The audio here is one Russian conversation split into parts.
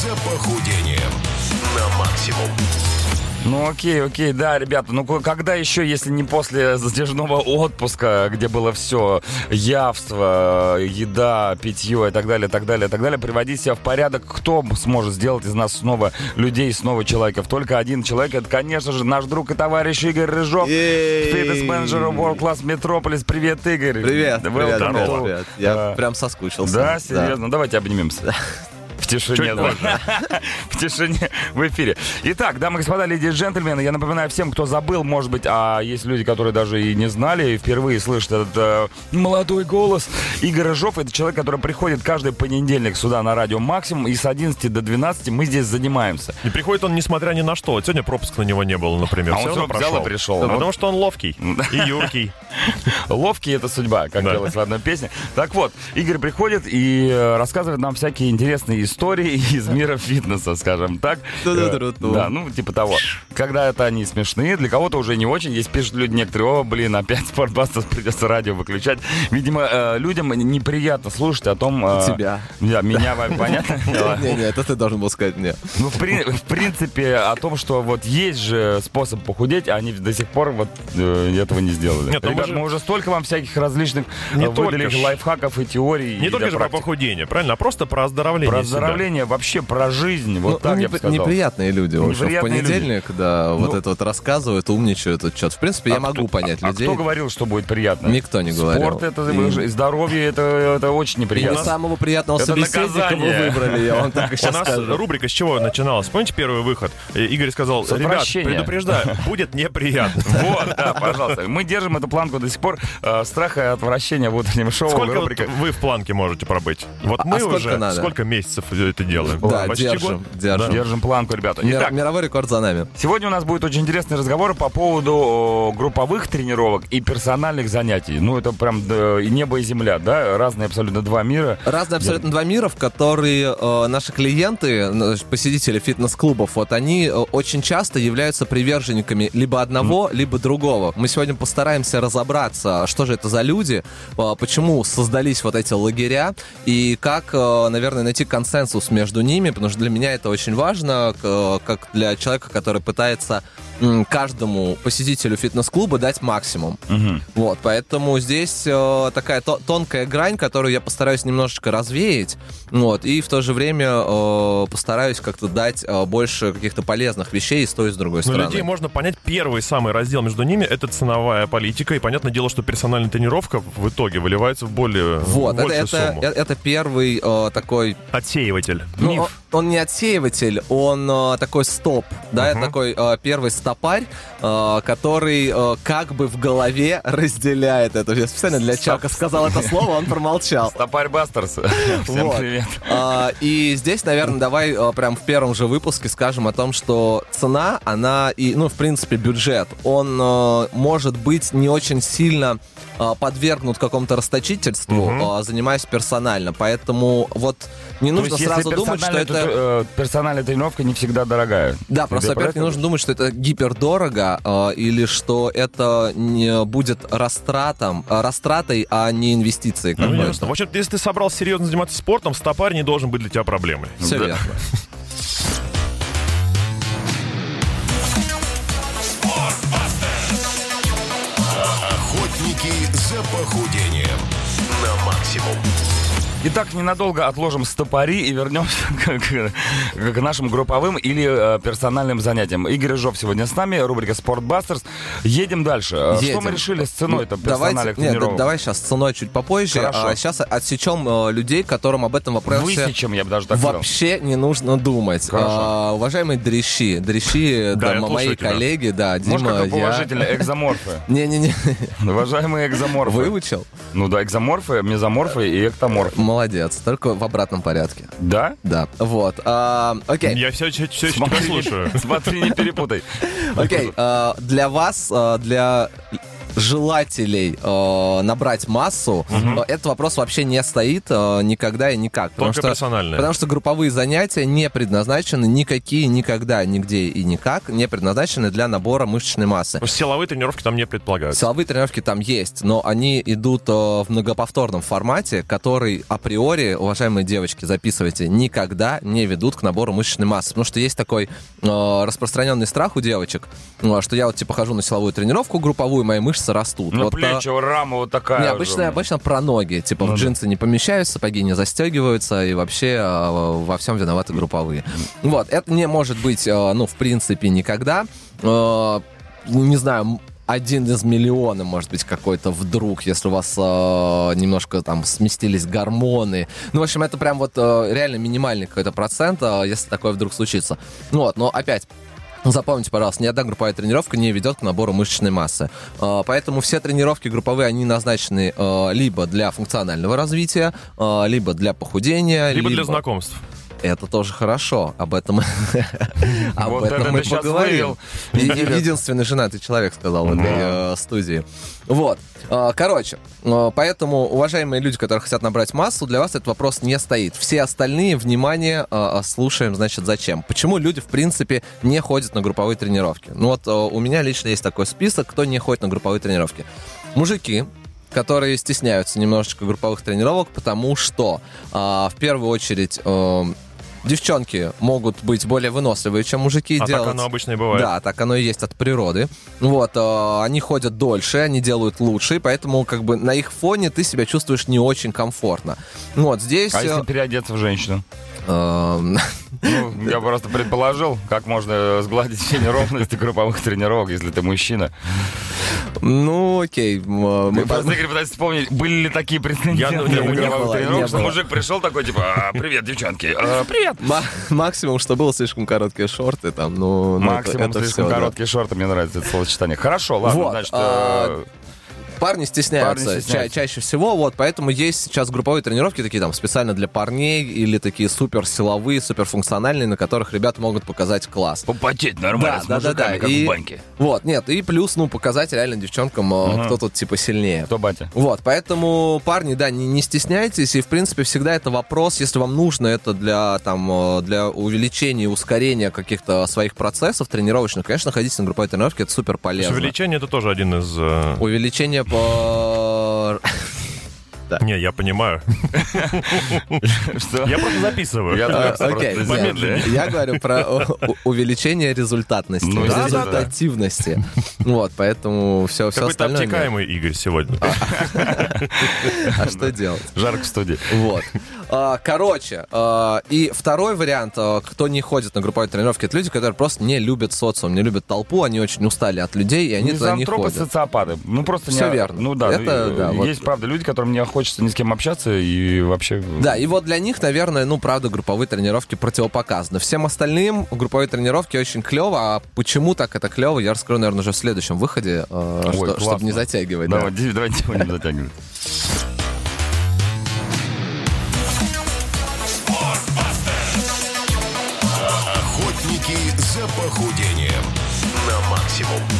за похудением на максимум. Ну окей, окей, да, ребята, ну когда еще, если не после затяжного отпуска, где было все, явство, еда, питье и так далее, так далее, так далее, приводить себя в порядок, кто сможет сделать из нас снова людей, снова человеков? Только один человек, это, конечно же, наш друг и товарищ Игорь Рыжов, фитнес-менеджер World Class Metropolis. Привет, Игорь. Привет, привет, привет, привет. Я прям соскучился. Да, серьезно, давайте обнимемся. В тишине. В тишине в эфире. Итак, дамы и господа, леди и джентльмены, я напоминаю всем, кто забыл, может быть, а есть люди, которые даже и не знали, и впервые слышат этот э, молодой голос. Игорь Рыжов — это человек, который приходит каждый понедельник сюда на радио «Максимум», и с 11 до 12 мы здесь занимаемся. И приходит он, несмотря ни на что. Вот сегодня пропуск на него не было, например. А он всё взял и пришел. Да, Ну. потому что он ловкий и юркий. Ловкий — это судьба, как делается в одной песне. Так вот, Игорь приходит и э, рассказывает нам всякие интересные истории из мира фитнеса, скажем так. Э, Да, ну, типа того. Когда это они смешные, для кого-то уже не очень. Есть пишут люди некоторые, о, блин, опять спортбастер придется радио выключать. Видимо, э, людям неприятно слушать о том... э, Тебя. Да, меня, понятно? Не-не, это ты должен был сказать мне. Ну, в, при- в принципе, о том, что вот есть же способ похудеть, а они до сих пор вот этого не сделали. Мы Ребят, мы уже столько вам всяких различных выдали лайфхаков и теорий. Не только же про похудение, правильно, а просто про оздоровление Себя. оздоровление, вообще про жизнь. Вот Ну, так ну, я бы сказал. Неприятные люди, в общем. В понедельник, да, вот Ну, это вот рассказывают, умничают, вот что-то. В принципе, я А могу кто- понять а, людей. А кто говорил, что будет приятно? Никто не говорил. Спорт это И- здоровье это, это очень И не неприятно. самого приятного Это собеседника вы наказание. выбрали, я вам так сейчас нас скажу. рубрика с чего начиналась? Помните первый выход? Игорь сказал, ребят, отвращения». предупреждаю, будет неприятно. Вот, да, пожалуйста. Мы держим эту планку до сих пор. Э, страха и отвращения в утреннем шоу. Сколько вот вы в планке можете пробыть? Вот А мы уже сколько месяцев это делаем? Да, Почти держим, год? держим. Держим планку, ребята. Мир- Итак, Мировой рекорд за нами. Сегодня у нас будет очень интересный разговор по поводу групповых тренировок и персональных занятий. Ну, это прям да, и небо и земля, да? Разные абсолютно два мира. Разные абсолютно два мира, в которые э, наши клиенты, ну, посетители фитнес-клубов, вот они э, очень часто являются приверженниками либо одного, либо другого. Мы сегодня постараемся разобраться, что же это за люди, э, почему создались вот эти лагеря, и как, э, наверное, найти консенсус между ними, потому что для меня это очень важно, как для человека, который пытается каждому посетителю фитнес-клуба дать максимум. Вот, поэтому здесь э, такая то- тонкая грань, которую я постараюсь немножечко развеять, вот, и в то же время э, постараюсь как-то дать э, больше каких-то полезных вещей и с той, и с другой Но стороны. Людей можно понять. Первый самый раздел между ними это ценовая политика. И понятное дело, что персональная тренировка в итоге выливается в более Вот, это, большую это, сумму. э- это первый э, такой Отсеиватель. Ну, Миф. Он, не отсеиватель, он э, такой стоп, да, это такой э, первый стопарь, э, который э, как бы в голове разделяет это. Я специально для Чака сказал это слово, он промолчал. Топарь Бастерс. Всем Вот. привет. А, и здесь, наверное, давай а, прям в первом же выпуске скажем о том, что цена, она и, ну, в принципе, бюджет, он а, может быть не очень сильно а, подвергнут какому-то расточительству, а, занимаясь персонально. Поэтому вот не нужно сразу думать, что это... э, персональная тренировка не всегда дорогая. Да, про во-первых, это не нужно думать, что это гипердорого, э, или что это не будет растратом, э, растратой, а не инвестицией Ну, ясно. В общем, если ты собрался серьезно заниматься спортом, стопарь не должен быть для тебя проблемой. Все Да. верно. Охотники за похудением на максимум. Итак, ненадолго отложим стопори и вернемся к, к- к нашим групповым или э, персональным занятиям. Игорь Рыжов сегодня с нами, рубрика «Спортбастерс». Едем дальше. Э, Что Едем. мы решили с ценой-то Ну, давайте, персональных нет, тренировок? да- давай сейчас с ценой чуть попозже. Хорошо. А сейчас отсечем э, людей, которым об этом вопросе Высечем, я бы даже так сказал. вообще не нужно думать. Хорошо. А, уважаемые дрищи, дрищи, Да, да, мои тебя. коллеги, да, Может, Дима, как я... положительно, экзоморфы. Не-не-не, Уважаемые экзоморфы. выучил? Ну да, экзоморфы, мезоморфы и эктоморфы. Молодец, только в обратном порядке. Да? Да, вот. а, окей. Я все, все, еще тебя слушаю. Смотри, не перепутай. Окей, э, для вас, э, для желателей э, набрать массу, э, этот вопрос вообще не стоит э, никогда и никак. Потому Только что, потому что групповые занятия не предназначены никакие, никогда, нигде и никак не предназначены для набора мышечной массы. Есть Силовые тренировки там не предполагаются. Силовые тренировки там есть, но они идут э, в многоповторном формате, который априори, уважаемые девочки, записывайте, никогда не ведут к набору мышечной массы. Потому что есть такой э, распространенный страх у девочек, э, что я вот типа хожу на силовую тренировку групповую, мои мышцы растут. На Вот, плечи, рама вот такая. не, же. обычно, обычно про ноги. Типа Ну в да. джинсы не помещаюсь, сапоги не застегиваются, и вообще э, во всем виноваты групповые. Вот, это не может быть, э, ну, в принципе, никогда. Э, Не знаю, один из миллиона, может быть, какой-то вдруг, если у вас э, немножко там сместились гормоны. Ну, в общем, это прям вот э, реально минимальный какой-то процент, э, если такое вдруг случится. Ну Вот, но опять, Запомните, пожалуйста, ни одна групповая тренировка не ведет к набору мышечной массы. Э, Поэтому все тренировки групповые, они назначены э, либо для функционального развития, э, либо для похудения, Либо для знакомств. Это тоже хорошо. Об этом, об Вот этом это мы поговорим. Единственный женатый человек сказал в этой э, студии. Вот. Э, Короче, э, поэтому, уважаемые люди, которые хотят набрать массу, для вас этот вопрос не стоит. Все остальные, внимание, э, слушаем, значит, зачем. Почему люди, в принципе, не ходят на групповые тренировки? Ну вот э, у меня лично есть такой список, кто не ходит на групповые тренировки. Мужики, которые стесняются немножечко групповых тренировок, потому что а, в первую очередь э, девчонки могут быть более выносливые, чем мужики. А делать. так оно обычно и бывает. Да, так оно и есть от природы. Вот, э, они ходят дольше, они делают лучше, поэтому как бы на их фоне ты себя чувствуешь не очень комфортно. Вот здесь... А если э, переодеться в женщину? Ну, я просто предположил, как можно сгладить все неровности групповых тренировок, если ты мужчина. ну, окей. э, мы- Просто Игорь пытается вспомнить, были ли такие прецеденты Я- на не групповых было, не тренировках, что было. мужик пришел такой, типа, «А, привет, девчонки, а, привет. ма- максимум, что было слишком короткие шорты там, ну... ну, это- Максимум это слишком всё, да. короткие шорты, мне нравится это словосочетание. Хорошо, ладно, Вот, значит, а, э, Парни стесняются, Парни стесняются. ча- чаще всего, вот, поэтому есть сейчас групповые тренировки такие там специально для парней или такие супер силовые, супер функциональные, на которых ребята могут показать класс. попотеть нормально Да, с да, да, да, как и- в баньке. Вот, нет, и плюс, ну, показать реально девчонкам, Мгм. кто тут типа сильнее. Кто батя? Вот, поэтому, парни, да, не, не стесняйтесь, и, в принципе, всегда это вопрос, если вам нужно это для, там, э, для увеличения и ускорения каких-то своих процессов тренировочных, конечно, ходите на групповые тренировки, это супер полезно. увеличение это тоже один из... э, Увеличение по... Не, я понимаю. Что? Я просто записываю. Я А, просто Окей, просто нет, помедленнее. я говорю про увеличение результатности, Ну, да, результативности. Вот, поэтому все, все Какой-то остальное. нет. обтекаемый Игорь сегодня. А что делать? Жарко в студии. Вот. А, Короче, а, и второй вариант, а, кто не ходит на групповые тренировки, это люди, которые просто не любят социум, не любят толпу, они очень устали от людей, и они туда не ходят. социопаты. Ну, просто Всё не... верно. Ну, да. Это, ну, да, вот. Есть, правда, люди, которым не хочется ни с кем общаться и вообще... Да, и вот для них, наверное, ну, правда, групповые тренировки противопоказаны. Всем остальным групповые тренировки очень клево, а почему так это клево, я расскажу, наверное, уже в следующем выходе, э, Ой, что- чтобы не затягивать. да. Давай, ди- давайте его не затягивать. На максимум.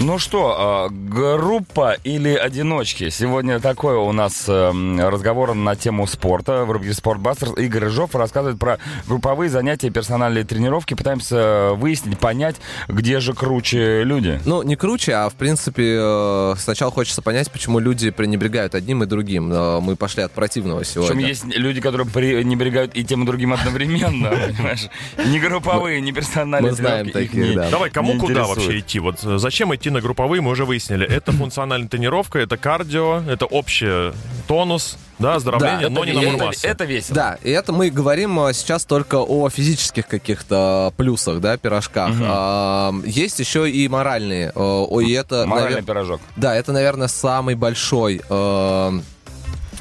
Ну что, а, группа или одиночки? Сегодня такой у нас эм, разговор на тему спорта в рубрике «Спортбастер». Игорь Рыжов рассказывает про групповые занятия, персональные тренировки. Пытаемся выяснить, понять, где же круче люди. Ну, не круче, а в принципе э, сначала хочется понять, почему люди пренебрегают одним и другим. Э, Мы пошли от противного Причем сегодня. есть люди, которые пренебрегают и тем, и другим одновременно, понимаешь? Не групповые, не персональные мы знаем не- да. Давай, кому куда вообще идти? Вот э, зачем идти на групповые, мы уже выяснили. Это функциональная тренировка, это кардио, это общий тонус, да, оздоровление, Да, но Это, не набор это- массы. это весело. Да, и это мы говорим э, сейчас только о физических каких-то плюсах, да, пирожках. А, есть еще и моральные. э, о, и это, Моральный навер- пирожок. Да, это, наверное, самый большой, э,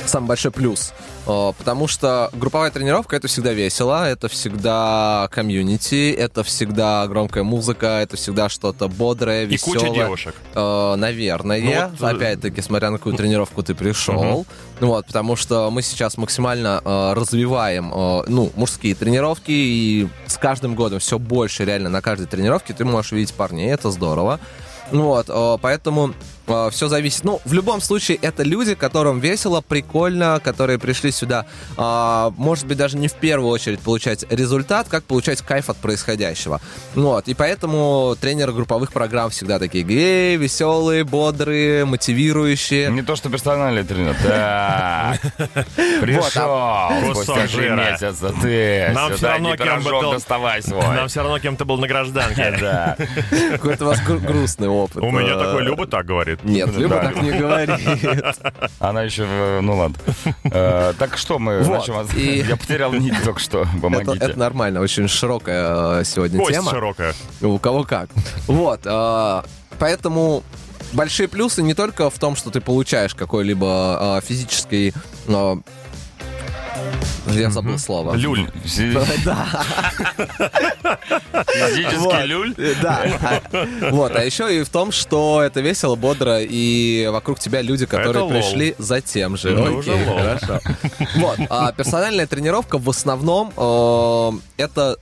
самый большой плюс. Э, Потому что групповая тренировка это всегда весело, это всегда комьюнити, это всегда громкая музыка, это всегда что-то бодрое, И веселое. куча девушек. Э, наверное. Ну вот, э, Опять-таки, смотря на какую тренировку ты пришел. Ну Вот, потому что мы сейчас максимально развиваем ну, мужские тренировки, и с каждым годом все больше реально на каждой тренировке ты можешь видеть парней, это здорово. Вот, э, поэтому все зависит. Ну, в любом случае, это люди, которым весело, прикольно, которые пришли сюда, э, может быть, даже не в первую очередь получать результат, как получать кайф от происходящего. Вот, и поэтому тренеры групповых программ всегда такие гей, веселые, бодрые, мотивирующие. Не то, что персональный тренер. Так, пришел спустя три месяца. Ты Нам все равно кем бы был... доставай свой. Нам все равно кем то был на гражданке. Да. Какой-то у вас грустный опыт. У меня такой Люба так говорит говорит. Нет, Люба так не говорит. Она еще, э, ну ладно. Э, так что мы? Я потерял нить только что, помогите. Это нормально, очень широкая э, сегодня тема. широкая. У кого как. Вот, поэтому большие плюсы не только в том, что ты получаешь какой-либо физический я забыл слово. Люль. Да. Физический люль? Да. Вот, а еще и в том, что это весело, бодро, и вокруг тебя люди, которые пришли за тем же. Окей, хорошо. Вот, а персональная тренировка в основном э, это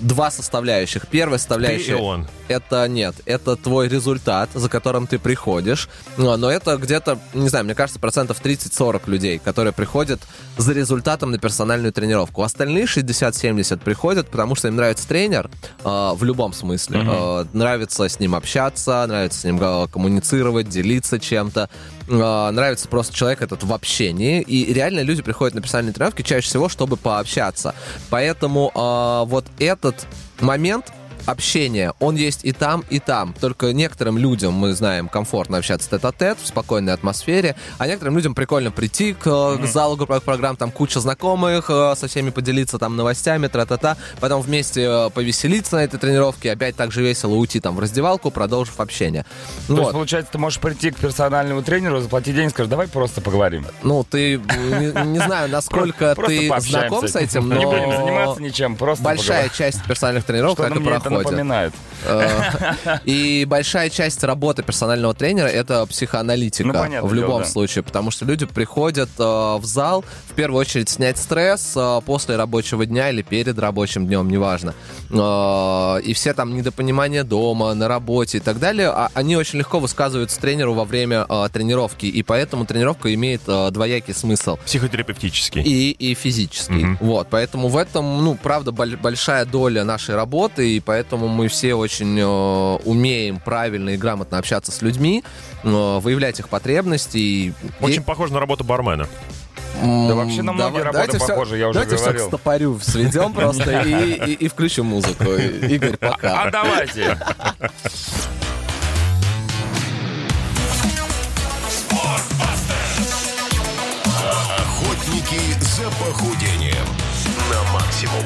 два составляющих. Первая составляющая... Ты и он. Это нет, это твой результат, за которым ты приходишь. Но, но это где-то, не знаю, мне кажется, процентов 30-40 людей, которые приходят за результатом на персональную тренировку. Остальные 60-70 приходят, потому что им нравится тренер э, в любом смысле. Mm-hmm. Э, нравится с ним общаться, нравится с ним коммуницировать, делиться чем-то. Э, нравится просто человек этот в общении. И реально люди приходят на персональные тренировки чаще всего, чтобы пообщаться. Поэтому э, вот этот момент общения, он есть и там, и там. Только некоторым людям, мы знаем, комфортно общаться тет-а-тет в спокойной атмосфере, а некоторым людям прикольно прийти к, mm-hmm. к залу групповых программ, там куча знакомых, э, со всеми поделиться там новостями, тра-та-та, потом вместе э, повеселиться на этой тренировке, опять так же весело уйти там в раздевалку, продолжив общение. То вот. есть, получается, ты можешь прийти к персональному тренеру, заплатить деньги, скажешь, давай просто поговорим. Ну, ты, не, не знаю, насколько ты знаком с этим, но... Не будем заниматься ничем, просто Большая часть персональных тренировок так и проходит напоминает. Э, и большая часть работы персонального тренера это психоаналитика ну, в любом случае, потому что люди приходят э, в зал в первую очередь снять стресс э, после рабочего дня или перед рабочим днем, неважно. И все там недопонимания дома, на работе и так далее, а они очень легко высказываются тренеру во время тренировки, и поэтому тренировка имеет двоякий смысл. Психотерапевтический. И, и физический. Угу. Вот, поэтому в этом, ну, правда, большая доля нашей работы, и поэтому поэтому мы все очень э, умеем правильно и грамотно общаться с людьми, э, выявлять их потребности. Очень и... похоже на работу бармена. Да вообще на многие Давай, работы похожи, я уже давайте говорил. Давайте все к стопорю сведем просто и, и, и включим музыку. Игорь, пока. А давайте. Охотники за похудением на максимум.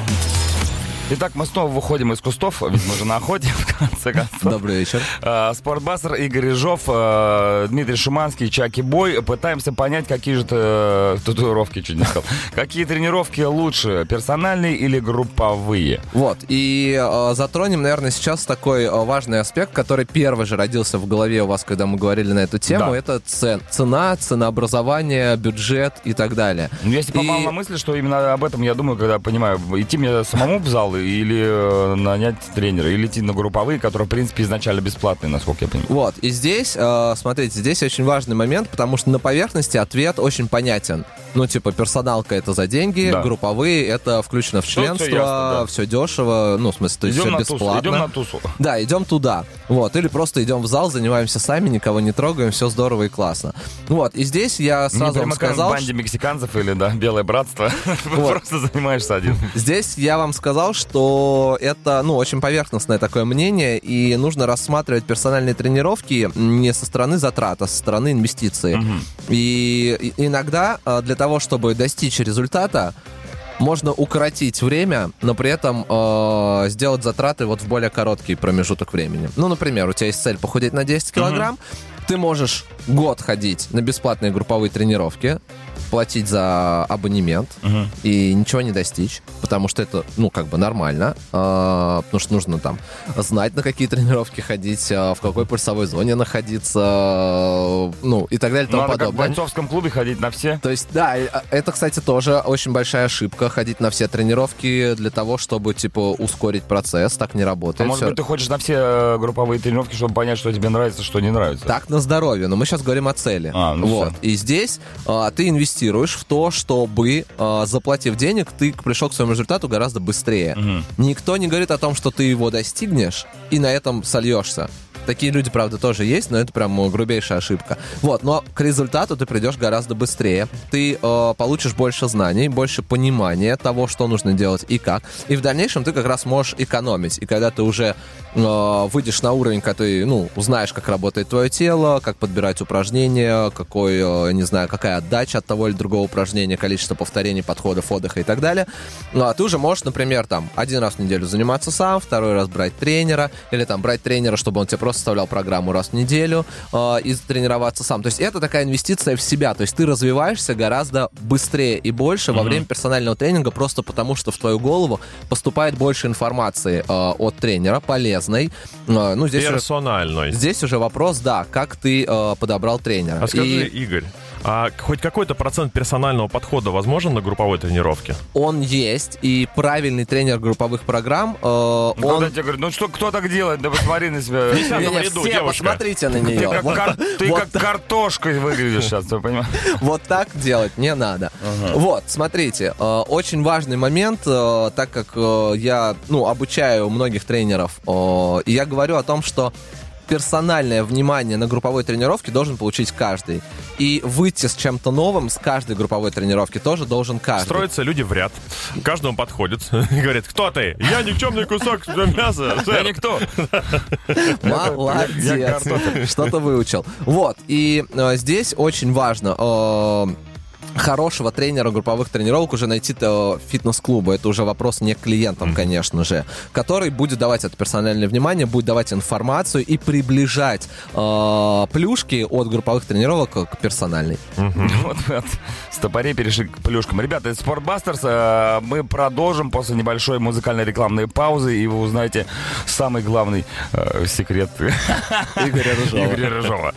Итак, мы снова выходим из кустов, ведь мы же на охоте, в конце концов. Добрый вечер. А, Спортбастер, Игорь Рыжов, а, Дмитрий Шиманский, Чаки Бой. Пытаемся понять, какие же э, татуировки, чуть не сказал. Какие тренировки лучше, персональные или групповые? Вот, и э, затронем, наверное, сейчас такой важный аспект, который первый же родился в голове у вас, когда мы говорили на эту тему. Да. Это цен, цена, ценообразование, бюджет и так далее. Ну, если попал и... на мысль, что именно об этом я думаю, когда понимаю, идти мне самому в зал или э, нанять тренера, или идти на групповые, которые, в принципе, изначально бесплатные, насколько я понимаю. Вот, и здесь, э, смотрите, здесь очень важный момент, потому что на поверхности ответ очень понятен. Ну, типа, персоналка это за деньги, да. групповые это включено в членство, все, ясно, да. все дешево, ну, в смысле, то есть идем все бесплатно. Тусу, идем на тусу. Да, идем туда. Вот, или просто идем в зал, занимаемся сами, никого не трогаем, все здорово и классно. Вот, и здесь я сразу не вам сказал... в банде мексиканцев или, да, Белое Братство. Вот. Просто занимаешься один. Здесь я вам сказал, что это, ну, очень поверхностное такое мнение, и нужно рассматривать персональные тренировки не со стороны затрат, а со стороны инвестиций. Угу. И иногда а, для того, чтобы достичь результата, можно укоротить время, но при этом э, сделать затраты вот в более короткий промежуток времени. Ну, например, у тебя есть цель похудеть на 10 килограмм, mm-hmm. ты можешь год ходить на бесплатные групповые тренировки, платить за абонемент uh-huh. и ничего не достичь, потому что это, ну, как бы нормально, э, потому что нужно там знать, на какие тренировки ходить, э, в какой пульсовой зоне находиться, ну, и так далее и тому Надо как в подобное. бойцовском клубе ходить на все. То есть, да, а, это, кстати, тоже очень большая ошибка, ходить на все тренировки для того, чтобы, типа, ускорить процесс, так не А работает. может Всё. быть, ты хочешь на все э, групповые тренировки, чтобы понять, что тебе нравится, что не нравится? Так на здоровье, но мы сейчас говорим о цели. А, ну вот. всё. И здесь а, ты инвестируешь в то, чтобы, а, заплатив денег, ты пришел к своему результату гораздо быстрее. Никто не говорит о том, что ты его достигнешь и на этом сольешься. Такие люди, правда, тоже есть, но это прям э, грубейшая ошибка. Вот, но к результату ты придешь гораздо быстрее. Ты э, получишь больше знаний, больше понимания того, что нужно делать и как. И в дальнейшем ты как раз можешь экономить. И когда ты уже э, выйдешь на уровень, когда ты, ну, узнаешь, как работает твое тело, как подбирать упражнения, какой, э, не знаю, какая отдача от того или другого упражнения, количество повторений, подходов, отдыха и так далее. Ну, а ты уже можешь, например, там, один раз в неделю заниматься сам, второй раз брать тренера, или там брать тренера, чтобы он тебе просто составлял программу раз в неделю э, и тренироваться сам. То есть это такая инвестиция в себя. То есть ты развиваешься гораздо быстрее и больше во время персонального тренинга просто потому, что в твою голову поступает больше информации э, от тренера, полезной. Э, ну, здесь уже, Персональной. здесь уже вопрос, да, как ты э, подобрал тренера. А скажи, И Игорь, а хоть какой-то процент персонального подхода возможен на групповой тренировке? он есть, и правильный тренер групповых программ, э, Когда он... тебе говорят, ну что, кто так делает? Да посмотри на себя. десятом Не-не, ряду, все, девушка. посмотрите на Ты нее. как, Вот- кар- ты вот как картошкой выглядишь сейчас, ты понимаешь? Вот так делать не надо. Вот, смотрите, э, очень важный момент, э, так как э, я, ну, обучаю многих тренеров, э, и я говорю о том, что персональное внимание на групповой тренировке должен получить каждый. И выйти с чем-то новым с каждой групповой тренировки тоже должен каждый. Строятся люди в ряд. Каждому подходит и говорит, кто ты? Я никчемный кусок мяса. Я сэр». никто. Молодец. Что-то выучил. Вот. И э, здесь очень важно э, хорошего тренера групповых тренировок уже найти в фитнес-клубу. Это уже вопрос не к клиентам, конечно же, который будет давать это персональное внимание, будет давать информацию и приближать э, плюшки от групповых тренировок к персональной. Вот мы от стопорей перешли к плюшкам. Ребята, это Спортбастерс. Э, Мы продолжим после небольшой музыкальной рекламной паузы, и вы узнаете самый главный э, секрет Игоря Рыжова. Игоря Рыжова.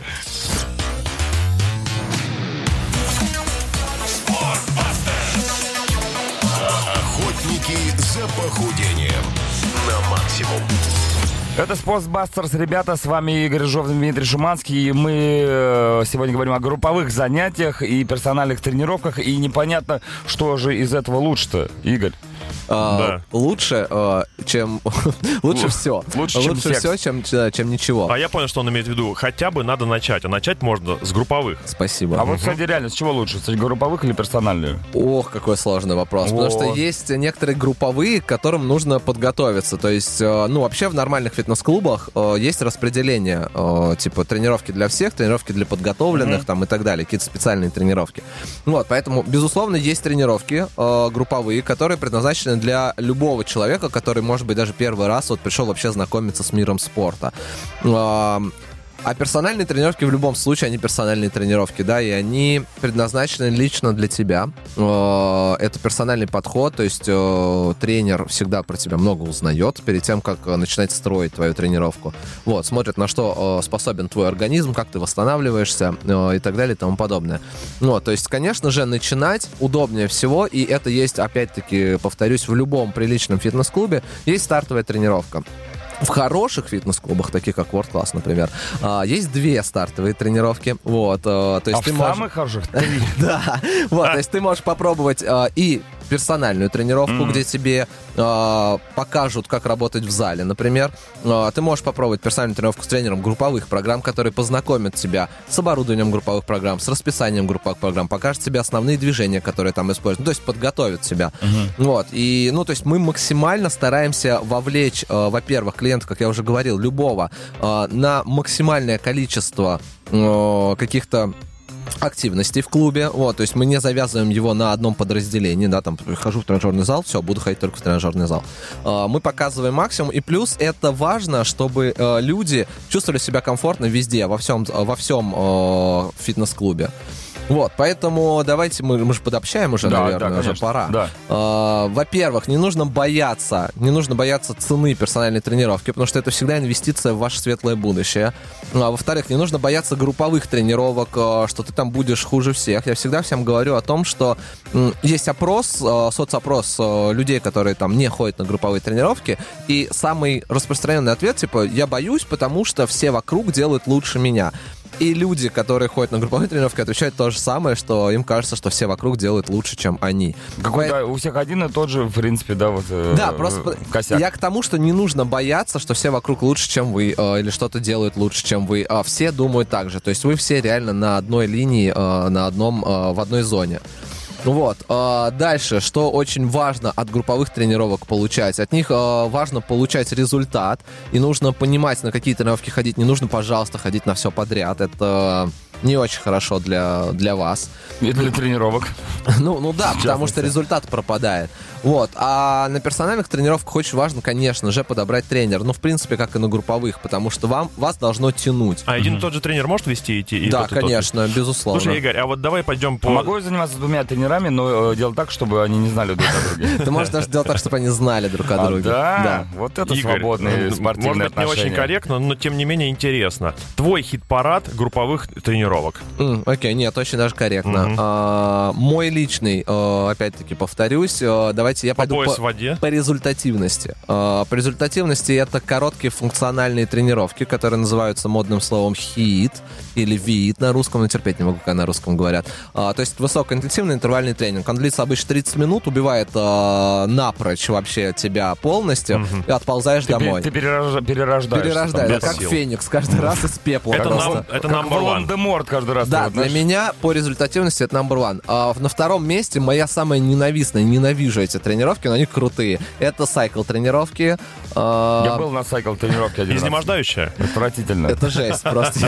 Охотники за похудением на максимум. Это Спортбастерс, ребята, с вами Игорь Рыжов, Дмитрий Шуманский. И мы э, сегодня говорим о групповых занятиях и персональных тренировках. И непонятно, что же из этого лучше-то, Игорь. А, Да. Лучше, э, чем... лучше все. лучше, чем секс. все, чем, чем ничего. А я понял, что он имеет в виду. Хотя бы надо начать. А начать можно с групповых. Спасибо. А вот, кстати, реально, с чего лучше? С групповых или персональных? Ох, какой сложный вопрос. Потому что есть некоторые групповые, к которым нужно подготовиться. То есть, э, ну, вообще в нормальных фитнес-клубах э, есть распределение, э, типа тренировки для всех, тренировки для подготовленных там и так далее, какие-то специальные тренировки. Вот, поэтому, безусловно, есть тренировки групповые, которые предназначены для любого человека, который, может быть, даже первый раз вот пришел вообще знакомиться с миром спорта. А персональные тренировки в любом случае, они персональные тренировки, да, и они предназначены лично для тебя. Э, Это персональный подход, то есть э, тренер всегда про тебя много узнает перед тем, как э, начинать строить твою тренировку. Вот, смотрит, на что способен твой организм, как ты восстанавливаешься и так далее и тому подобное. Вот, то есть, конечно же, начинать удобнее всего, и это есть, опять-таки, повторюсь, в любом приличном фитнес-клубе есть стартовая тренировка. В хороших фитнес-клубах, таких как World Class, например, а, есть две стартовые тренировки. Вот, э, то есть а ты в можешь... самых хороших? Да, вот, то есть ты можешь попробовать а, и персональную тренировку, где тебе а, покажут, как работать в зале, например. А, ты можешь попробовать персональную тренировку с тренером групповых программ, которые познакомят тебя с оборудованием групповых программ, с расписанием групповых программ, покажут тебе основные движения, которые там используют, ну, то есть подготовят тебя. Вот, и, ну, то есть мы максимально стараемся вовлечь, а, во-первых, клиентов, как я уже говорил, любого, а, на максимальное количество а, каких-то активности в клубе, вот, то есть мы не завязываем его на одном подразделении, да, там, хожу в тренажерный зал, все, буду ходить только в тренажерный зал. А, Мы показываем максимум, и плюс это важно, чтобы э, люди чувствовали себя комфортно везде, во всем, во всем э, фитнес-клубе. Вот, поэтому давайте мы, мы же подобщаем уже, Да, наверное, да, уже пора. Да. А, Во-первых, не нужно бояться, не нужно бояться цены персональной тренировки, потому что это всегда инвестиция в ваше светлое будущее. А во-вторых, не нужно бояться групповых тренировок, а, что ты там будешь хуже всех. Я всегда всем говорю о том, что есть опрос, соцопрос людей, которые там не ходят на групповые тренировки, и самый распространенный ответ, типа, я боюсь, потому что все вокруг делают лучше меня. И люди, которые ходят на групповые тренировки, отвечают то же самое, что им кажется, что все вокруг делают лучше, чем они. Какой-то у всех один и тот же, в принципе, да, вот э, Да, просто косяк. я к тому, что не нужно бояться, что все вокруг лучше, чем вы, э, или что-то делают лучше, чем вы. А все думают так же. То есть вы все реально на одной линии, э, на одном, э, в одной зоне. Вот. э, Дальше, что очень важно от групповых тренировок получать. От них э, важно получать результат, и нужно понимать, на какие тренировки ходить. Не нужно, пожалуйста, ходить на все подряд. Это не очень хорошо для, для вас. И для тренировок. Ну, ну да, потому что результат пропадает. Вот. А на персональных тренировках очень важно, конечно же, подобрать тренера. Ну, в принципе, как и на групповых, потому что вам, вас должно тянуть. А один и тот же тренер может вести эти? и да, тот, и тот? конечно, безусловно. Слушай, Игорь, а вот давай пойдем по... Могу я заниматься двумя тренерами, но э, делать так, чтобы они не знали друг о друге. Ты можешь даже сделать так, чтобы они знали друг о А, друге. да? Вот это свободные м, спортивные Может быть, не очень корректно, но тем не менее интересно. Твой хит-парад групповых тренировок. Окей, нет, очень даже корректно. А, мой личный, э, опять-таки повторюсь, э, давайте я По пойду пояс по, в воде. по результативности. А, По результативности это короткие функциональные тренировки, которые называются модным словом HIIT или VIIT на русском, но терпеть не могу, когда на русском говорят. А, То есть высокоинтенсивный интервальный тренинг. Он длится обычно 30 минут, убивает э, напрочь вообще тебя полностью, и отползаешь Ты, домой. ты перерожда- перерождаешься. Перерождает, без как сил. феникс, каждый раз из пепла. Это нам- это как number one. Каждый раз. Да, для меня по результативности это number one. А на втором месте моя самая ненавистная, ненавижу эти тренировки, но они крутые. Это сайкл тренировки. А, Я был на сайкл тренировке один. Изнемождающая. Отвратительно. Это жесть просто.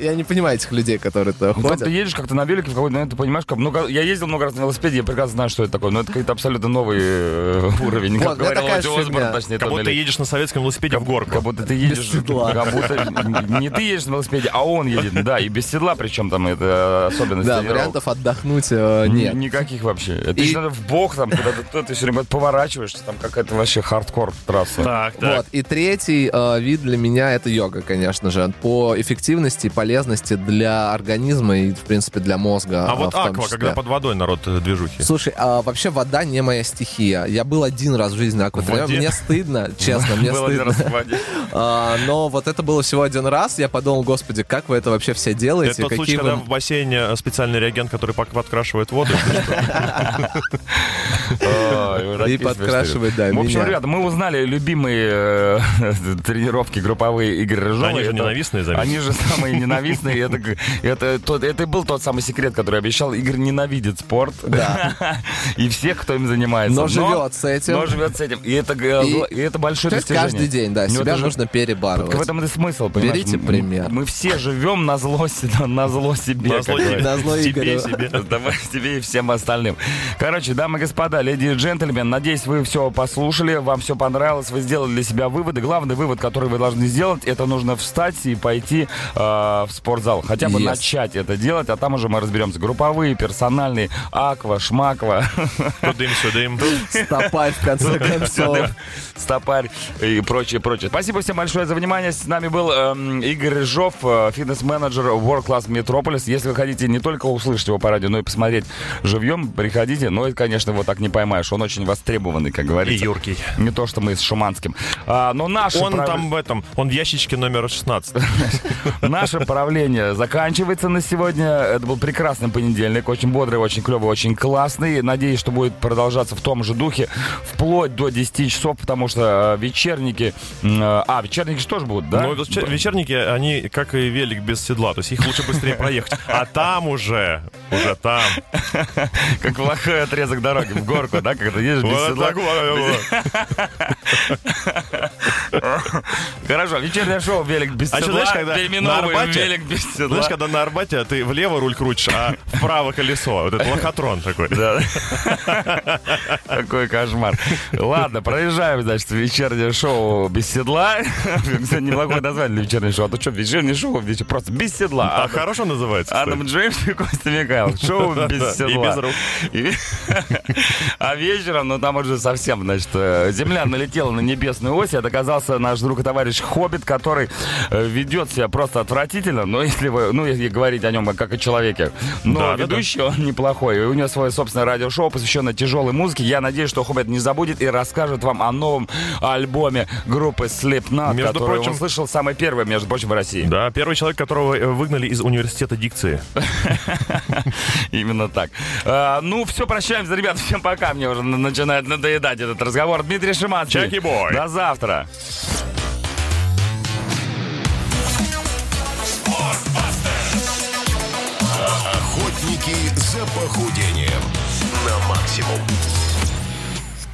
Я, не понимаю этих людей, которые туда Ну, ходят. ты едешь как-то на велике в какой-то момент, ты понимаешь, как, ну, как- я ездил много раз на велосипеде, я прекрасно знаю, что это такое, но это какой-то абсолютно новый э, уровень, как говорил Оззи точнее, Как будто Ли. едешь на советском велосипеде в горку. Как будто ты едешь, седла. как будто не ты едешь на велосипеде, а он едет, да, и без седла, причем там это особенность Да, вариантов отдохнуть э, нет. Никаких вообще. Это надо в бок, там, когда ты, все время поворачиваешься, там какая-то вообще хардкор трасса. Так, так. Вот. И третий э, вид для меня это йога, конечно же. По эффективности и полезности для организма и, в принципе, для мозга. А э, вот аква, числе. когда под водой народ э, движухи. Слушай, а вообще вода не моя стихия. Я был один раз в жизни воде? Мне стыдно, честно, мне Был один стыдно. раз в воде. А, но вот это было всего один раз. Я подумал, господи, как вы это вообще все делаете? Это тот случай, когда в бассейне э, специальный реагент, который подкрашивает воду. И подкрашивает, да, В общем, ребята, мы узнали любимые э, тренировки групповые Игоря Рыжова. Они же ненавистные. Они же самые ненавистные. Это, г- это, тот, это и был тот самый секрет, который обещал. Игорь ненавидит спорт. Да. И всех, кто им занимается. Но живет с этим. Но живет с этим. И это, И- и это большое То есть достижение. каждый день, да, себя же- нужно перебарывать. В этом и смысл, понимаешь? Берите Мы- пример. Мы все живем на зло, на зло себе. На зло тебе. На зло Тебе, Игорю. себе. Давай тебе и всем остальным. Короче, дамы и господа, леди и джентльмены, надеюсь, вы все послушали, вам все понравилось, вы сделали для себя выводы. Главный вывод, который вы должны сделать, это нужно встать и пойти э, в спортзал. Хотя бы Yes. начать это делать, а там уже мы разберемся. Групповые, персональные, аква, шмаква, Тудым-сюдым. Стопай, в конце концов. стопарь и прочее, прочее. Спасибо всем большое за внимание. С нами был эм, Игорь Рыжов, э, фитнес-менеджер World Class Metropolis. Если вы хотите не только услышать его по радио, но и посмотреть живьем, приходите. Но это, конечно, его так не поймаешь. Он очень востребованный, как И говорится. юркий. Не то, что мы с Шуманским. А, но наше, Он прав- там в этом, он в ящичке номер 16. наше правление заканчивается на сегодня. Это был прекрасный понедельник. Очень бодрый, очень клевый, очень классный. Надеюсь, что будет продолжаться в том же духе вплоть до 10 часов, потому что э, вечерники... э, А, вечерники же тоже будут, да? Вечер- вечерники, они как и велик без седла, то есть их лучше быстрее проехать. А там уже, уже там. Как плохой отрезок дороги в горку, да? Когда едешь без Вот седла. так вот. Хорошо, вечернее шоу «Велик без А седла», знаешь, когда на Арбате, «Велик без седла». знаешь, когда на Арбате ты влево руль крутишь, а вправо колесо. Вот это лохотрон такой. Да. Какой кошмар. Ладно, проезжаем, значит, вечернее шоу без седла. Кстати, неплохое название для вечернего шоу. А то что, вечернее шоу вечер- просто без седла. А хорошо называется. Адам Джеймс и Костя Михайлов. Шоу без Да, и седла. без рук. А вечером, ну там уже совсем, значит, э, Земля налетела на небесную ось, и это оказался наш друг и товарищ Хоббит, который э, ведет себя просто отвратительно, но если вы, ну, если говорить о нем как о человеке. Но Да, да, да. ведущий он неплохой. И у него свое собственное радиошоу, посвященное тяжелой музыке. Я надеюсь, что Хоббит не забудет и расскажет вам о новом альбоме группы Slipknot, Между который прочим- он слышал самый первый, между прочим, в России. Да, первый человек, которого э, выгнали из университета дикции. Именно так. А, ну, все, прощаемся, ребят. Всем пока. Мне уже начинает надоедать этот разговор. Дмитрий Шиманский. Чаки-бой. До завтра. Охотники за похудением на максимум.